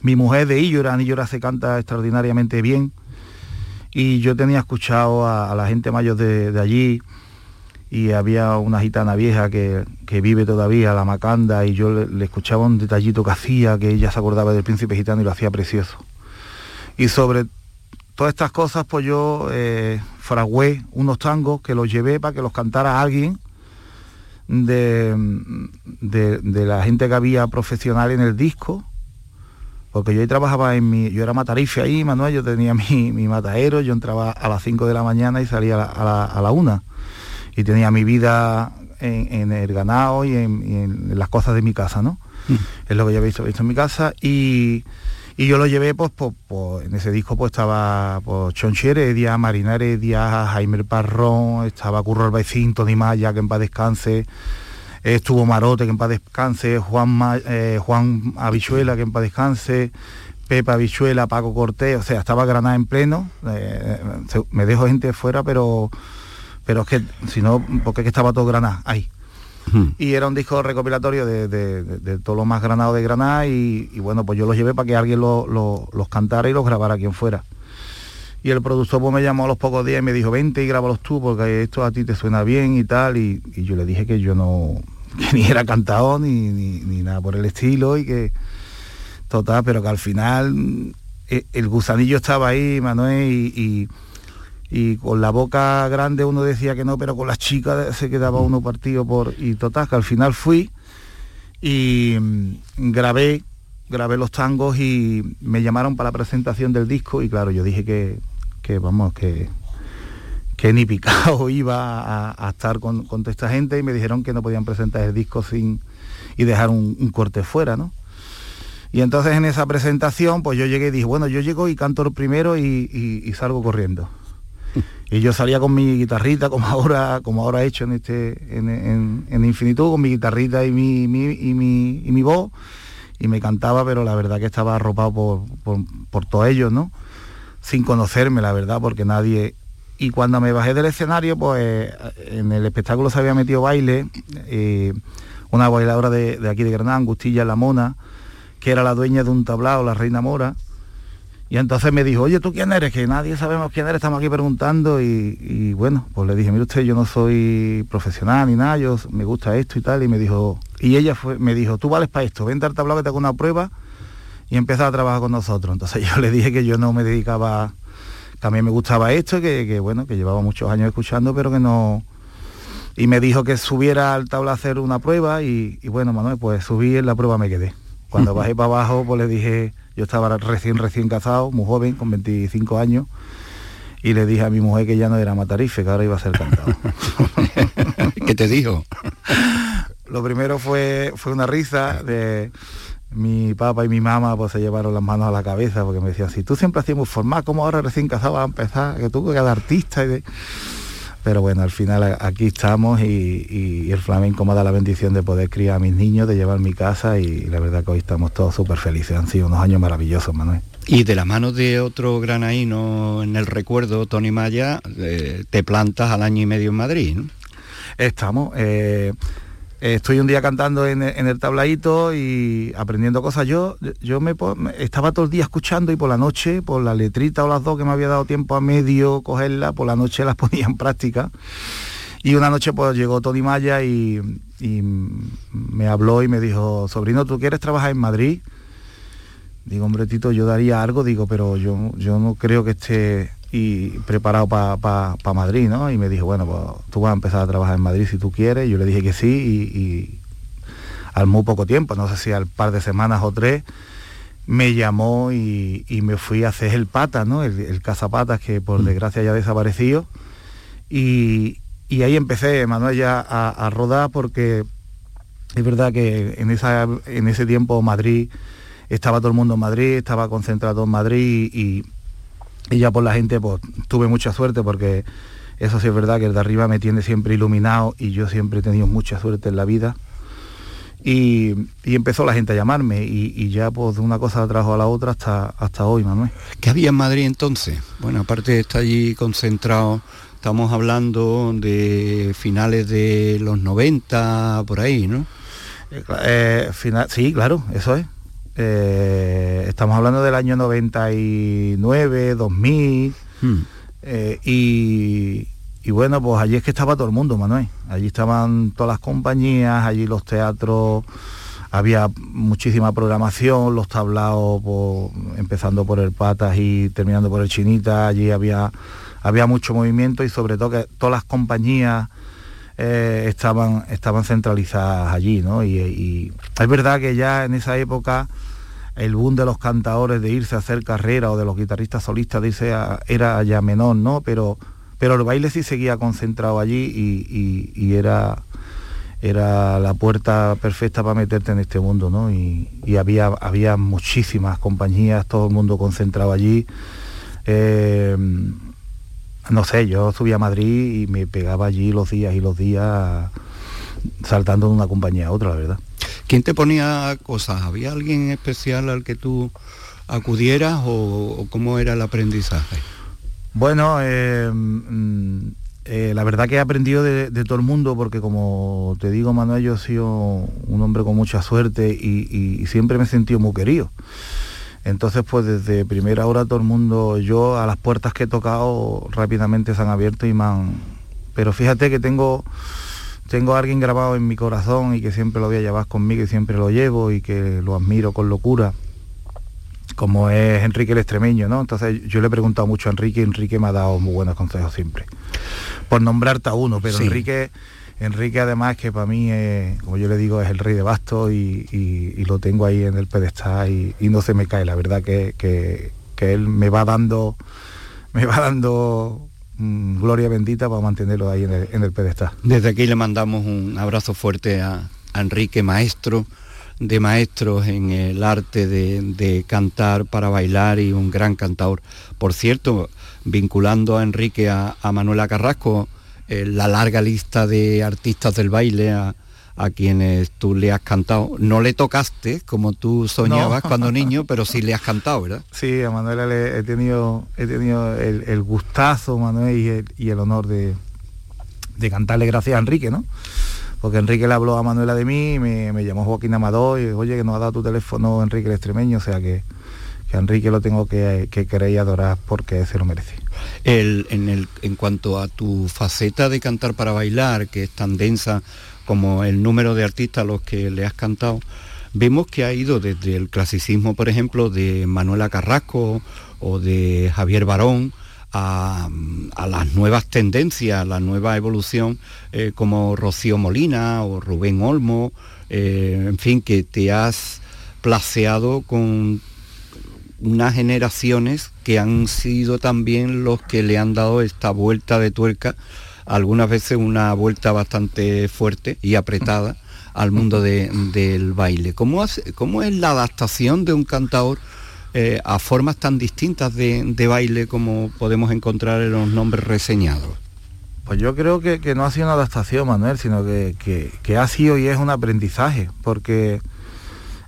Speaker 12: mi mujer de Illora, Illora se canta extraordinariamente bien. Y yo tenía escuchado a, la gente mayor de allí, y había una gitana vieja que, vive todavía, la Macanda, y yo le, escuchaba un detallito que hacía, que ella se acordaba del príncipe gitano y lo hacía precioso. Y sobre todas estas cosas, pues yo eh, fragué unos tangos que los llevé para que los cantara alguien de, de, la gente que había profesional en el disco, porque yo ahí trabajaba en mi, yo era matarife ahí, Manuel, yo tenía mi, mi matadero, yo entraba a las 5 de la mañana y salía a la una y tenía mi vida en, el ganado y en, las cosas de mi casa, ¿no? Mm. Es lo que yo he visto, visto en mi casa y, yo lo llevé, pues, en ese disco pues estaba pues, Chonchi Heredia, Marina Heredia, Jaime Parrón, estaba Curro Albaicín, Tony Maya, que en paz descanse, estuvo Marote, que en paz descanse, Juan, eh, Juan Abichuela, que en paz descanse, Pepa Abichuela, Paco Cortés, o sea, estaba Granada en pleno, eh, me dejo gente fuera, pero pero es que si no, porque es que estaba todo Granada ahí. Y era un disco recopilatorio de, todo lo más granado de Granada y, bueno, pues yo los llevé para que alguien los cantara y los grabara quien fuera. Y el productor pues, me llamó a los pocos días y me dijo, vente y grábalos tú porque esto a ti te suena bien y tal. Y, yo le dije que yo no, ni era cantador ni, ni, nada por el estilo y que, total, pero que al final eh, el gusanillo estaba ahí, Manuel, y y con la boca grande uno decía que no, pero con las chicas se quedaba uno partido por... Y total, que al final fui y mm, grabé, grabé los tangos y me llamaron para la presentación del disco y claro, yo dije que, que vamos, que, que ni picado iba a, estar con, con, toda esta gente y me dijeron que no podían presentar el disco sin y dejar un, corte fuera, ¿no? Y entonces en esa presentación, pues yo llegué y dije, bueno, yo llego y canto primero y salgo corriendo y yo salía con mi guitarrita como ahora como ahora he hecho en este en, infinitud con mi guitarrita y mi, y, mi, voz. Y me cantaba pero la verdad que estaba arropado por, por, todos ellos no sin conocerme la verdad porque nadie. Y cuando me bajé del escenario pues en el espectáculo se había metido baile eh, una bailadora de, de, aquí de Granada Angustilla La Mona que era la dueña de un tablao la reina mora y entonces me dijo, oye, ¿tú quién eres? Que nadie sabemos quién eres, estamos aquí preguntando. Y, bueno, pues le dije, mire usted, yo no soy profesional ni nada, yo me gusta esto y tal. Y me dijo, y ella fue, me dijo, tú vales para esto, vente al tablado que te hago una prueba y empieza a trabajar con nosotros. Entonces yo le dije que yo no me dedicaba, que a mí me gustaba esto, que, bueno, que llevaba muchos años escuchando, pero que no... Y me dijo que subiera al tabla a hacer una prueba y, y bueno, Manuel, pues subí en la prueba me quedé. Cuando bajé para abajo, pues le dije yo estaba recién, recién casado, muy joven, con 25 años, y le dije a mi mujer que ya no era matarife, que ahora iba a ser cantado.
Speaker 10: ¿Qué te dijo?
Speaker 12: Lo primero fue, fue una risa de mi papá y mi mamá pues se llevaron las manos a la cabeza porque me decían, si tú siempre hacías muy formal, ¿cómo ahora recién casado vas a empezar? Que tú que eres artista y de pero bueno, al final aquí estamos y, el flamenco me da la bendición de poder criar a mis niños, de llevar mi casa y la verdad que hoy estamos todos súper felices. Han sido unos años maravillosos, Manuel.
Speaker 10: Y de la mano de otro granaíno en el recuerdo, Tony Maya, eh, te plantas al año y medio en Madrid, ¿no?
Speaker 12: Estamos. Eh, estoy un día cantando en, el tabladito y aprendiendo cosas. Yo, yo me, estaba todo el día escuchando y por la noche, por la letrita o las dos que me había dado tiempo a medio cogerla, por la noche las ponía en práctica. Y una noche pues llegó Tony Maya y, me habló y me dijo, sobrino, ¿tú quieres trabajar en Madrid? Digo, hombre, Tito, yo daría algo, digo, pero yo, yo no creo que esté y preparado para Madrid, ¿no? Y me dijo, bueno, pues tú vas a empezar a trabajar en Madrid si tú quieres. Yo le dije que sí y, al muy poco tiempo, no sé si al par de semanas o tres, me llamó y, me fui a hacer el pata, ¿no? El, cazapatas que por mm. desgracia ya desapareció. Y, y ahí empecé, Manuel, ya a, rodar porque es verdad que en, esa, en ese tiempo Madrid, estaba todo el mundo en Madrid, estaba concentrado en Madrid y y ya por la gente pues tuve mucha suerte porque eso sí es verdad que el de arriba me tiene siempre iluminado y yo siempre he tenido mucha suerte en la vida. Y, empezó la gente a llamarme y, ya pues de una cosa trajo a la otra hasta, hasta hoy, Manuel.
Speaker 10: ¿Qué había en Madrid entonces? Bueno, aparte de estar allí concentrado, estamos hablando de finales de los 90, por ahí, ¿no?
Speaker 12: Eh, eh, final, sí, claro, eso es. Eh, estamos hablando del año 99, 2000. Hmm. Eh, y, bueno, pues allí es que estaba todo el mundo, Manuel. Allí estaban todas las compañías, allí los teatros, había muchísima programación, los tablaos, pues, empezando por el Patas y terminando por el Chinita, allí había, había mucho movimiento y sobre todo que todas las compañías eh, estaban, estaban centralizadas allí, ¿no? y, es verdad que ya en esa época el boom de los cantadores de irse a hacer carrera o de los guitarristas solistas de irse era ya menor, ¿no? Pero, pero el baile sí seguía concentrado allí y, era, era la puerta perfecta para meterte en este mundo, ¿no? Y, había, había muchísimas compañías, todo el mundo concentrado allí. Eh, no sé, yo subía a Madrid y me pegaba allí los días y los días saltando de una compañía a otra, la verdad.
Speaker 10: ¿Quién te ponía cosas? ¿Había alguien especial al que tú acudieras o, cómo era el aprendizaje?
Speaker 12: Bueno, eh, mm, eh, la verdad que he aprendido de, todo el mundo porque como te digo Manuel, yo he sido un hombre con mucha suerte y, siempre me he sentido muy querido. Entonces, pues desde primera hora todo el mundo, yo a las puertas que he tocado rápidamente se han abierto y me han... Pero fíjate que tengo tengo a alguien grabado en mi corazón y que siempre lo voy a llevar conmigo y siempre lo llevo y que lo admiro con locura, como es Enrique el Extremeño, ¿no? Entonces yo le he preguntado mucho a Enrique y Enrique me ha dado muy buenos consejos siempre. Por nombrarte a uno, pero Enrique, Enrique además que para mí, como yo le digo, es el rey de basto y, lo tengo ahí en el pedestal y, no se me cae, la verdad que, que, que él me va dando, me va dando Mm, gloria bendita para mantenerlo ahí en el, pedestal.
Speaker 10: Desde aquí le mandamos un abrazo fuerte a, Enrique, maestro de maestros en el arte de, cantar para bailar y un gran cantador. Por cierto, vinculando a Enrique a, Manuela Carrasco, eh, la larga lista de artistas del baile, a, a quienes tú le has cantado. No le tocaste como tú soñabas cuando niño, pero sí le has cantado, ¿verdad?
Speaker 12: Sí, a Manuela le he tenido, he tenido el, gustazo, Manuel, y el, honor de, cantarle gracias a Enrique, ¿no? Porque Enrique le habló a Manuela de mí, me, me llamó Joaquín Amador y oye que nos ha dado tu teléfono Enrique el Extremeño, o sea que, que a Enrique lo tengo que, que querer y adorar porque se lo merece.
Speaker 10: El, en, el, en cuanto a tu faceta de cantar para bailar, que es tan densa como el número de artistas a los que le has cantado, vemos que ha ido desde el clasicismo, por ejemplo, de Manuela Carrasco o de Javier Barón, a, las nuevas tendencias, a la nueva evolución, eh, como Rocío Molina o Rubén Olmo, eh, en fin, que te has placeado con unas generaciones que han sido también los que le han dado esta vuelta de tuerca algunas veces una vuelta bastante fuerte y apretada al mundo del baile. ¿Cómo, ¿Cómo, es la adaptación de un cantador eh, a formas tan distintas de, baile como podemos encontrar en los nombres reseñados?
Speaker 12: Pues yo creo que, no ha sido una adaptación, Manuel, sino que, ha sido y es un aprendizaje, porque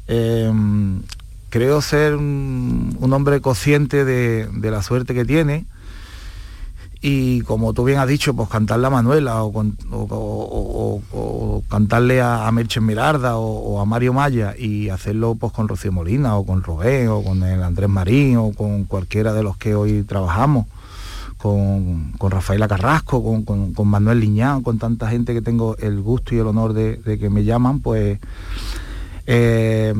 Speaker 12: em, creo ser un, hombre consciente de, la suerte que tiene y como tú bien has dicho, pues cantarle a Manuela o, cantarle a, a Mirarda o, a Mario Maya y hacerlo pues con Rocío Molina o con Robé o con el Andrés Marín o con cualquiera de los que hoy trabajamos, con, Rafaela Carrasco, con, Manuel Liñán, con tanta gente que tengo el gusto y el honor de, que me llaman, pues eh,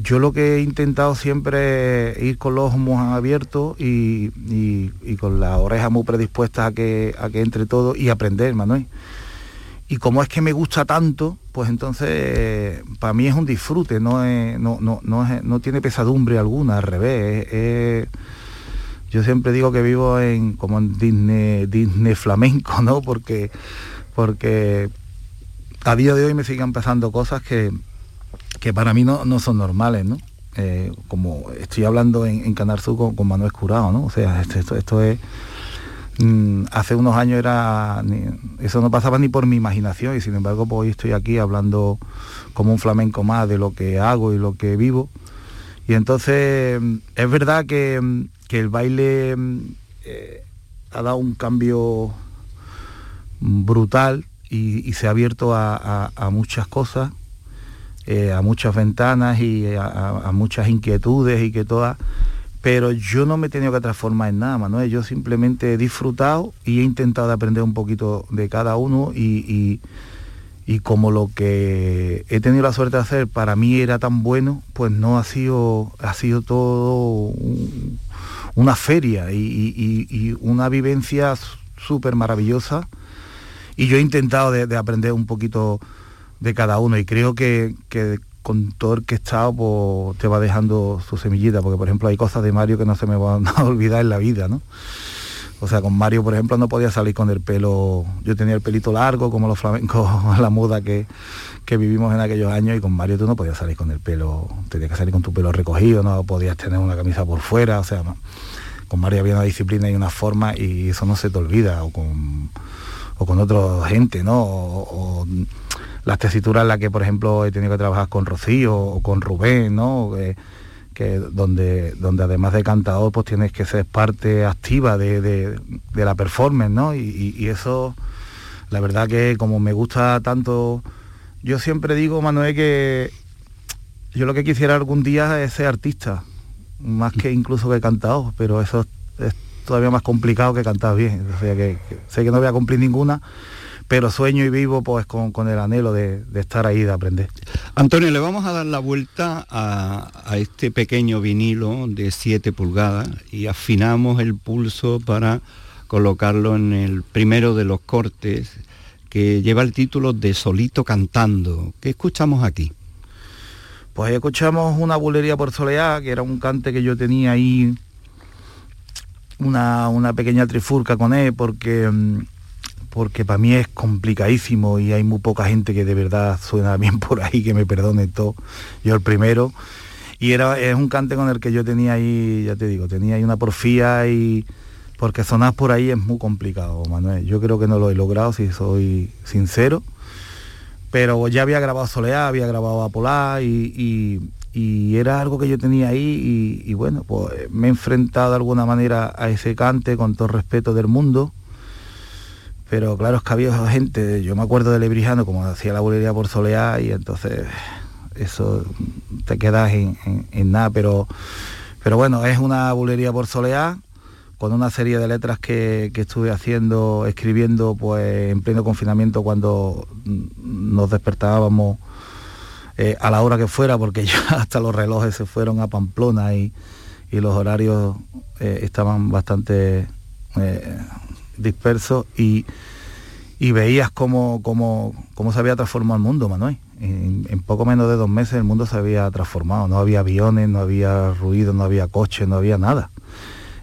Speaker 12: yo lo que he intentado siempre es ir con los ojos muy abiertos y, con las orejas muy predispuestas a que, a que entre todo y aprender, Manuel. Y como es que me gusta tanto, pues entonces para mí es un disfrute, no, no, tiene pesadumbre alguna, al revés. yo siempre digo que vivo en como en Disney, Disney flamenco, ¿no? Porque, porque a día de hoy me siguen pasando cosas que, que para mí no, son normales, ¿no? Eh, como estoy hablando en, en Sur con, Manuel Curado, ¿no? O sea, esto, esto es... Mm, hace unos años era... eso no pasaba ni por mi imaginación y sin embargo pues hoy estoy aquí hablando como un flamenco más de lo que hago y lo que vivo. Y entonces mm, es verdad que, mm, el baile eh, ha dado un cambio brutal y, se ha abierto a muchas cosas eh, a muchas ventanas y a, muchas inquietudes y que todas pero yo no me he tenido que transformar en nada, Manuel. Yo simplemente he disfrutado y he intentado aprender un poquito de cada uno y, como lo que he tenido la suerte de hacer para mí era tan bueno, pues no ha sido, ha sido todo una feria y, una vivencia súper maravillosa. Y yo he intentado de aprender un poquito de cada uno y creo que, con todo el que he estado pues, te va dejando su semillita, porque por ejemplo hay cosas de Mario que no se me van a olvidar en la vida, ¿no? O sea, con Mario, por ejemplo, no podía salir con el pelo, yo tenía el pelito largo, como los flamencos, la moda que, vivimos en aquellos años, y con Mario tú no podías salir con el pelo, tenías que salir con tu pelo recogido, no podías tener una camisa por fuera, o sea, con Mario había una disciplina y una forma, y eso no se te olvida, o con, o con otra gente, ¿no? Las tesituras en las que, por ejemplo, he tenido que trabajar con Rocío o con Rubén, ¿no? Que, donde, donde además de cantador, pues tienes que ser parte activa de, la performance, ¿no? Y, eso, la verdad que como me gusta tanto, yo siempre digo, Manuel, que yo lo que quisiera algún día es ser artista, más que incluso que cantador, pero eso es todavía más complicado que cantar bien. O sea que sé que no voy a cumplir ninguna, pero sueño y vivo pues con, el anhelo de, estar ahí, de aprender.
Speaker 10: Antonio, le vamos a dar la vuelta a, este pequeño vinilo de 7 pulgadas y afinamos el pulso para colocarlo en el primero de los cortes que lleva el título de Solito Cantando. ¿Qué escuchamos aquí?
Speaker 12: Pues escuchamos una bulería por soleá, que era un cante que yo tenía ahí, una, una pequeña trifurca con él, porque mm, porque para mí es complicadísimo y hay muy poca gente que de verdad suena bien por ahí, que me perdone todo, yo el primero. Y era, es un cante con el que yo tenía ahí, ya te digo, tenía ahí una porfía y porque sonar por ahí es muy complicado, Manuel. Yo creo que no lo he logrado, si soy sincero. Pero ya había grabado Soleá, había grabado Apolá y, y, era algo que yo tenía ahí y, y, bueno, pues me he enfrentado de alguna manera a ese cante con todo el respeto del mundo pero claro, es que había gente, yo me acuerdo de Lebrijano como hacía la bulería por soleá y entonces eso te quedas en, nada, pero, pero bueno, es una bulería por soleá con una serie de letras que, estuve haciendo, escribiendo pues en pleno confinamiento cuando nos despertábamos eh, a la hora que fuera, porque ya hasta los relojes se fueron a Pamplona y, los horarios eh, estaban bastante eh, dispersos y, veías cómo, cómo, cómo, se había transformado el mundo, Manuel. En, poco menos de dos meses el mundo se había transformado, no había aviones, no había ruido, no había coches, no había nada.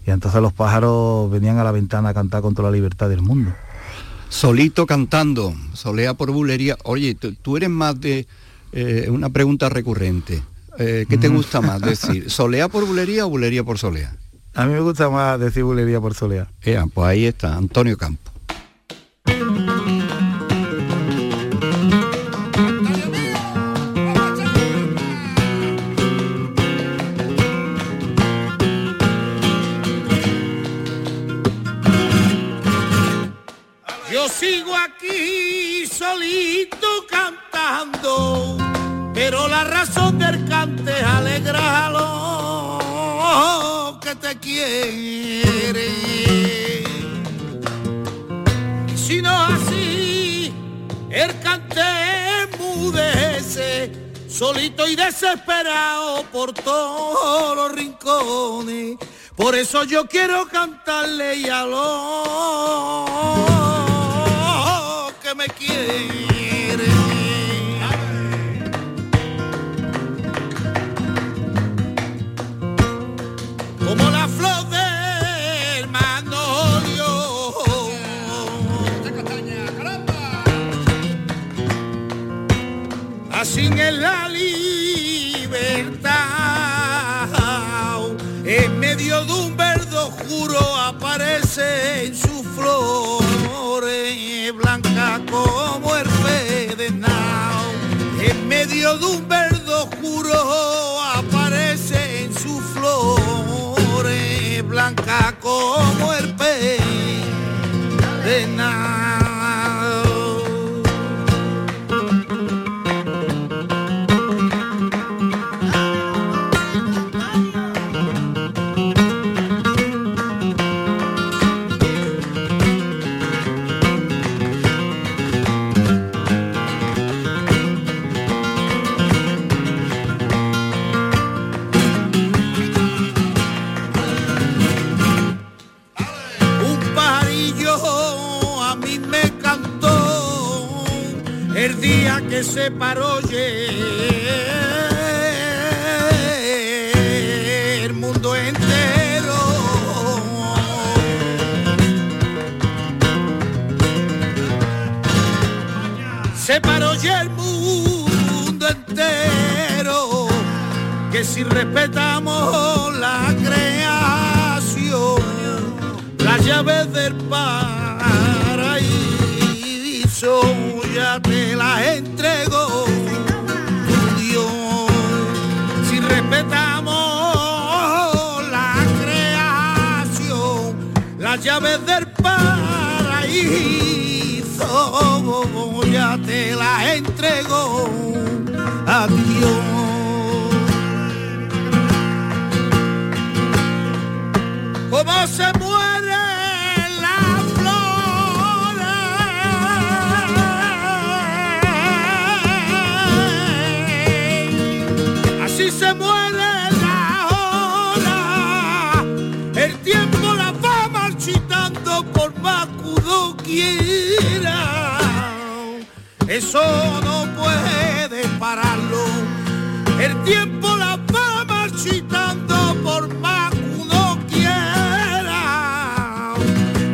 Speaker 12: Y entonces los pájaros venían a la ventana a cantar contra la libertad del mundo.
Speaker 10: Solito cantando, solea por bulería. Oye, tú, eres más de eh, una pregunta recurrente. Eh, ¿Qué te gusta más decir? ¿Solea por bulería o bulería por solea?
Speaker 12: A mí me gusta más decir bulería por solea.
Speaker 10: pues ahí está, Antonio Campo.
Speaker 11: Yo sigo aquí solito cantando, pero la razón quiere. Si no así, el cante mudece, solito y desesperado por todos los rincones. Por eso yo quiero cantarle y a lo me quiere. Así en la libertad, en medio de un verdo juro aparece en su flor blanca como el pedernal. En medio de un verdo oscuro aparece en su flores blanca como el pedernal. Que se paró el mundo entero. Se paró el mundo entero, que si respetamos la creación, las llaves del ya te la entrego, Dios. Si respetamos la creación, las llaves del paraíso, ya te la entrego, a Dios. ¿Cómo se muere? Eso no puede pararlo, el tiempo la va marchitando por más quiera.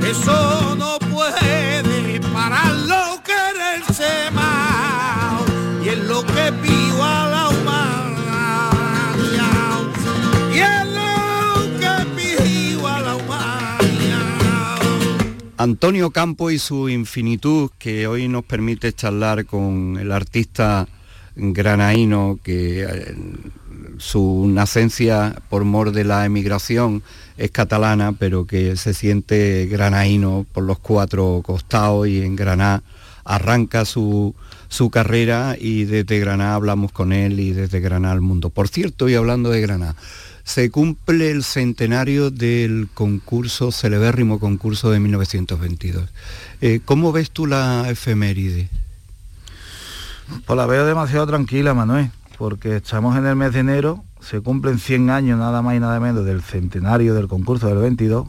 Speaker 11: Eso no puede pararlo, quererse más. Y es lo que pido a la
Speaker 10: Antonio Campo y su infinitud, que hoy nos permite charlar con el artista granaíno, que eh, su nacencia por mor de la emigración es catalana, pero que se siente granaíno por los cuatro costados y en Granada arranca su, su carrera y desde Granada hablamos con él y desde Granada al mundo. Por cierto, y hablando de Granada, se cumple el centenario del concurso, celebérrimo concurso de 1922. Eh, ¿Cómo ves tú la efeméride?
Speaker 12: Pues la veo demasiado tranquila, Manuel, porque estamos en el mes de enero, se cumplen 100 años nada más y nada menos del centenario del concurso del 22.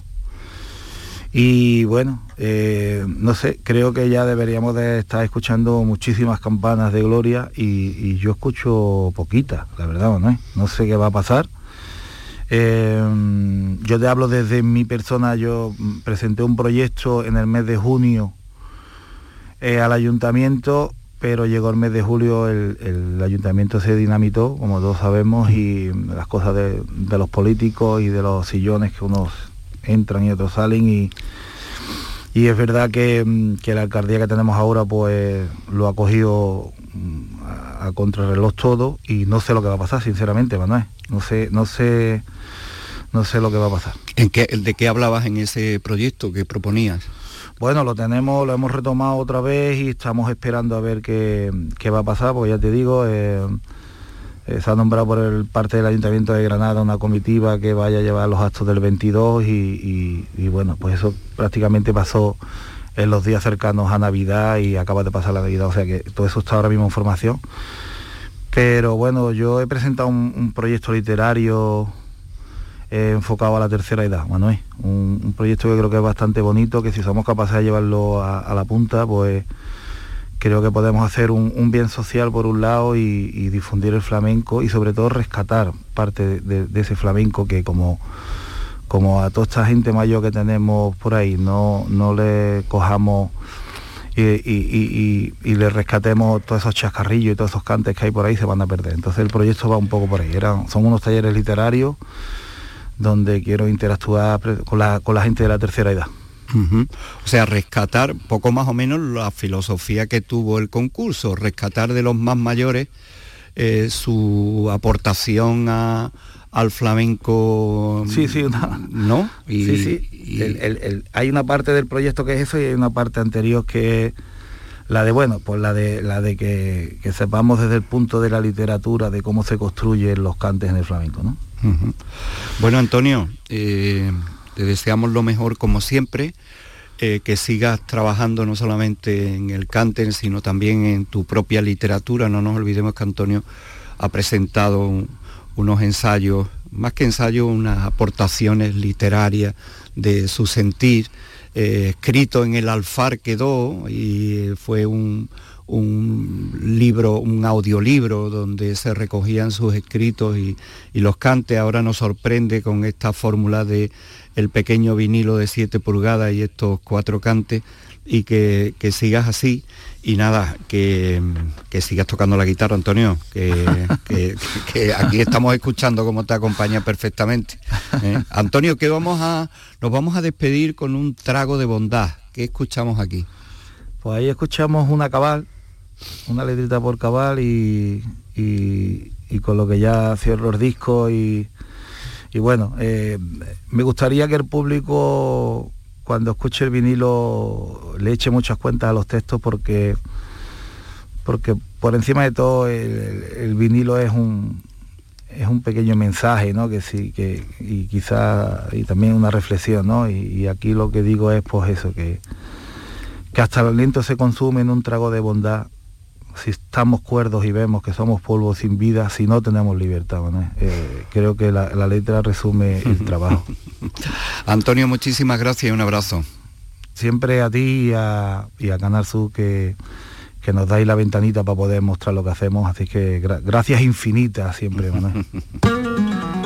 Speaker 12: Y bueno, eh, no sé, creo que ya deberíamos de estar escuchando muchísimas campanas de gloria y, yo escucho poquitas, la verdad, Manuel. No sé qué va a pasar Em, yo te hablo desde mi persona, yo presenté un proyecto en el mes de junio eh, al ayuntamiento, pero llegó el mes de julio, el, ayuntamiento se dinamitó, como todos sabemos, y las cosas de, los políticos y de los sillones que unos entran y otros salen y, y es verdad que, que la alcaldía que tenemos ahora pues lo ha cogido a, a contrarreloj todo y no sé lo que va a pasar, sinceramente, Manuel. No sé, no sé, no sé lo que va a pasar.
Speaker 10: ¿En qué, ¿De qué hablabas en ese proyecto que proponías?
Speaker 12: Bueno, lo tenemos, lo hemos retomado otra vez y estamos esperando a ver qué, va a pasar, porque ya te digo, eh, eh, se ha nombrado por el parte del Ayuntamiento de Granada una comitiva que vaya a llevar los actos del 22 y, y bueno, pues eso prácticamente pasó en los días cercanos a Navidad y acaba de pasar la Navidad, o sea que todo eso está ahora mismo en formación. Pero bueno, yo he presentado un, proyecto literario eh, enfocado a la tercera edad, Manuel. Un, proyecto que creo que es bastante bonito, que si somos capaces de llevarlo a, la punta, pues creo que podemos hacer un, bien social por un lado y, difundir el flamenco y sobre todo rescatar parte de ese flamenco que como como a toda esta gente mayor que tenemos por ahí no, no le cojamos y, le rescatemos todos esos chascarrillos y todos esos cantes que hay por ahí se van a perder. Entonces el proyecto va un poco por ahí. Eran, son unos talleres literarios donde quiero interactuar con la, con la gente de la tercera edad.
Speaker 10: O sea, rescatar poco más o menos la filosofía que tuvo el concurso, rescatar de los más mayores eh, su aportación a, al flamenco.
Speaker 12: Sí, sí,
Speaker 10: ¿no?
Speaker 12: Y, sí, sí. hay una parte del proyecto que es eso y hay una parte anterior que es la de, bueno, pues la de, la de que, sepamos desde el punto de la literatura de cómo se construyen los cantes en el flamenco, ¿no?
Speaker 10: Bueno, Antonio, eh, te deseamos lo mejor como siempre. Eh, que sigas trabajando no solamente en el cante, sino también en tu propia literatura. No nos olvidemos que Antonio ha presentado un, unos ensayos, más que ensayos, unas aportaciones literarias de su sentir, eh, escrito en el alfar quedó y fue un, libro, un audiolibro donde se recogían sus escritos y, y, los cantes. Ahora nos sorprende con esta fórmula de el pequeño vinilo de 7 pulgadas y estos cuatro cantes y que, sigas así y nada, que, sigas tocando la guitarra, Antonio, que, aquí estamos escuchando cómo te acompaña perfectamente. ¿eh? Antonio, que vamos a, nos vamos a despedir con un trago de bondad. ¿Qué escuchamos aquí?
Speaker 12: Pues ahí escuchamos una cabal, una letrita por cabal y, y, con lo que ya cierro el disco y, y bueno, eh, me gustaría que el público cuando escuche el vinilo le eche muchas cuentas a los textos porque porque por encima de todo el, vinilo es un es un pequeño mensaje ¿no? que sí que y quizá y también una reflexión ¿no? y, aquí lo que digo es pues eso que que hasta el aliento se consume en un trago de bondad si estamos cuerdos y vemos que somos polvo sin vida, si no tenemos libertad. Eh, creo que la, letra resume el trabajo.
Speaker 10: Antonio, muchísimas gracias y un abrazo.
Speaker 12: Siempre a ti y a, y a Canal Sur que, que nos dais la ventanita para poder mostrar lo que hacemos, así que gracias infinitas siempre, Manuel.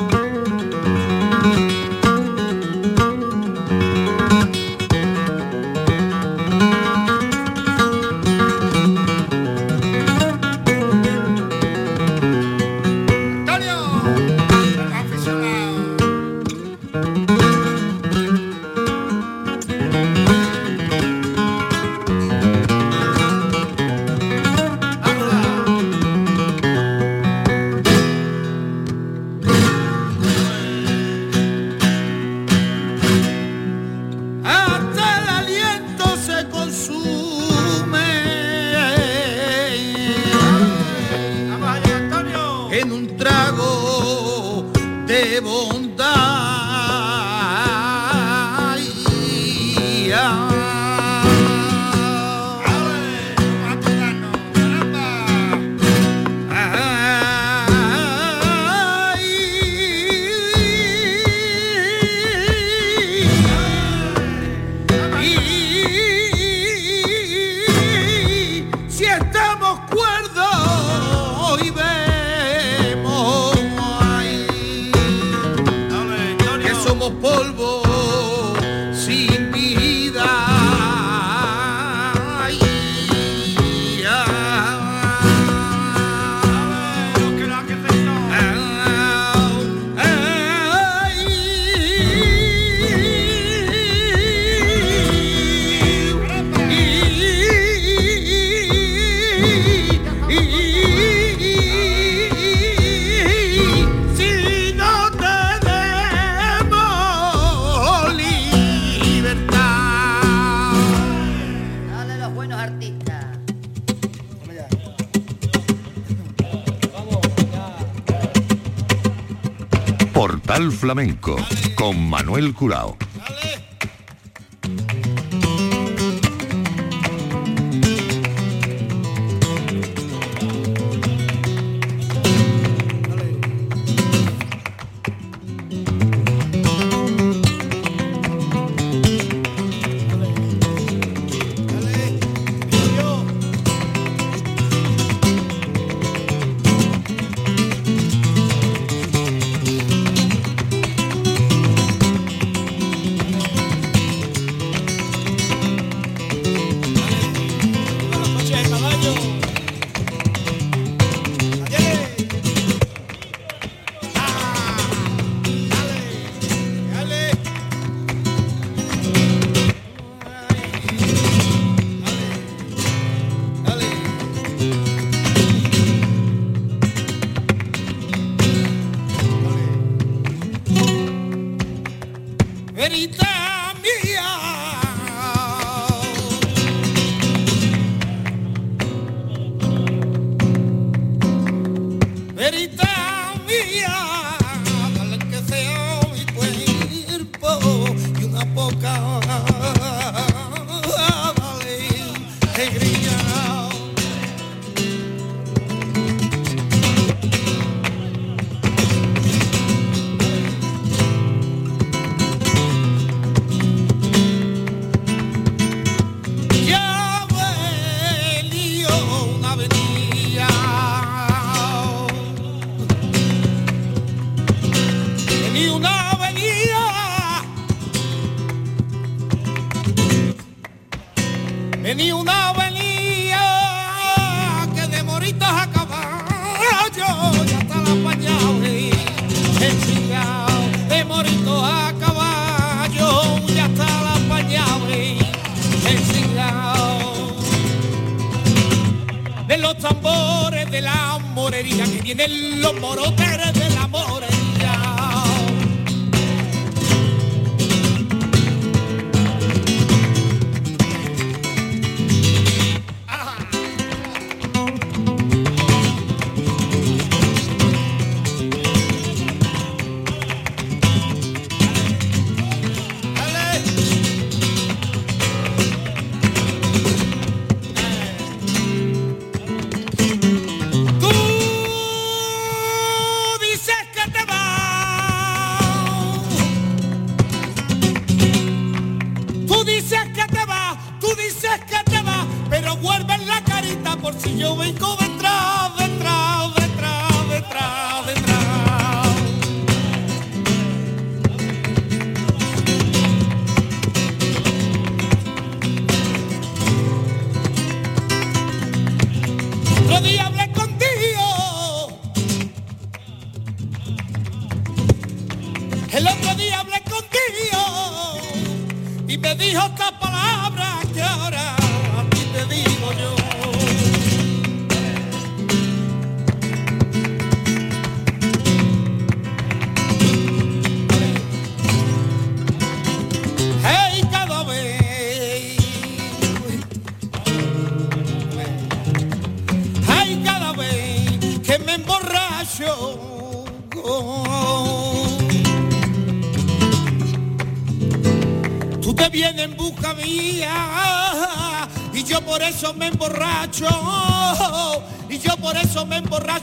Speaker 7: flamenco con Manuel Curao.
Speaker 11: querida mía. ver la carita por si yo vengo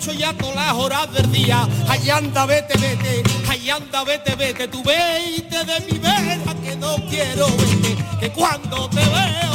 Speaker 11: noche y a todas las horas del día. Ay, anda, vete, vete, ay, anda, vete, vete, tú vete de mi vera que no quiero verte, que cuando te veo